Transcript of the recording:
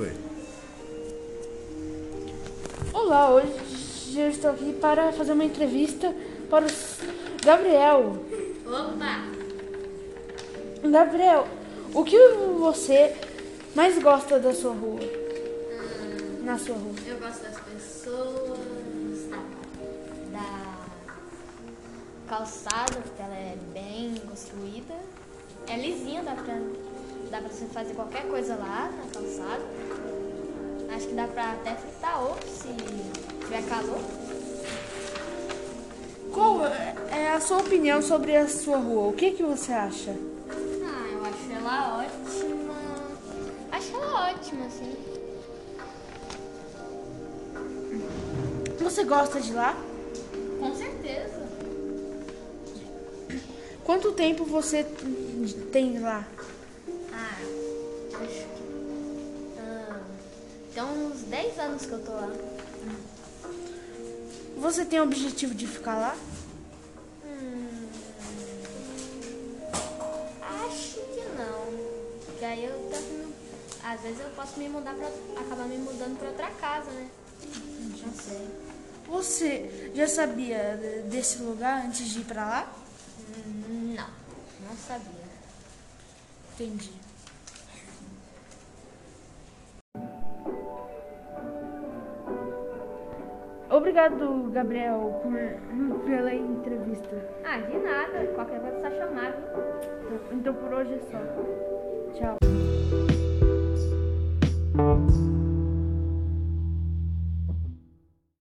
Foi. Olá, hoje eu estou aqui para fazer uma entrevista para o Gabriel. Opa! Gabriel, o que você mais gosta da sua rua? Hum, Na sua rua? Eu gosto das pessoas, da calçada, porque ela é bem construída. É lisinha da pra dá pra você fazer qualquer coisa lá na calçada. Acho que dá pra até fritar ovo se tiver calor. Qual é a sua opinião sobre a sua rua? O que, que você acha? Ah, eu acho ela ótima. Acho ela ótima, assim. Você gosta de lá? Com certeza. Quanto tempo você tem lá? Uns 10 anos que eu tô lá. Você tem o objetivo de ficar lá? Hum, acho que não. Porque aí eu tento Às vezes eu posso me mudar pra. acabar me mudando pra outra casa, né? Não sei. Você já sabia de- desse lugar antes de ir pra lá? Hum, Não, não sabia. Entendi. Obrigado, Gabriel, por, pela entrevista. Ah, de nada. Qualquer coisa é só chamar? Então por hoje é só. Tchau.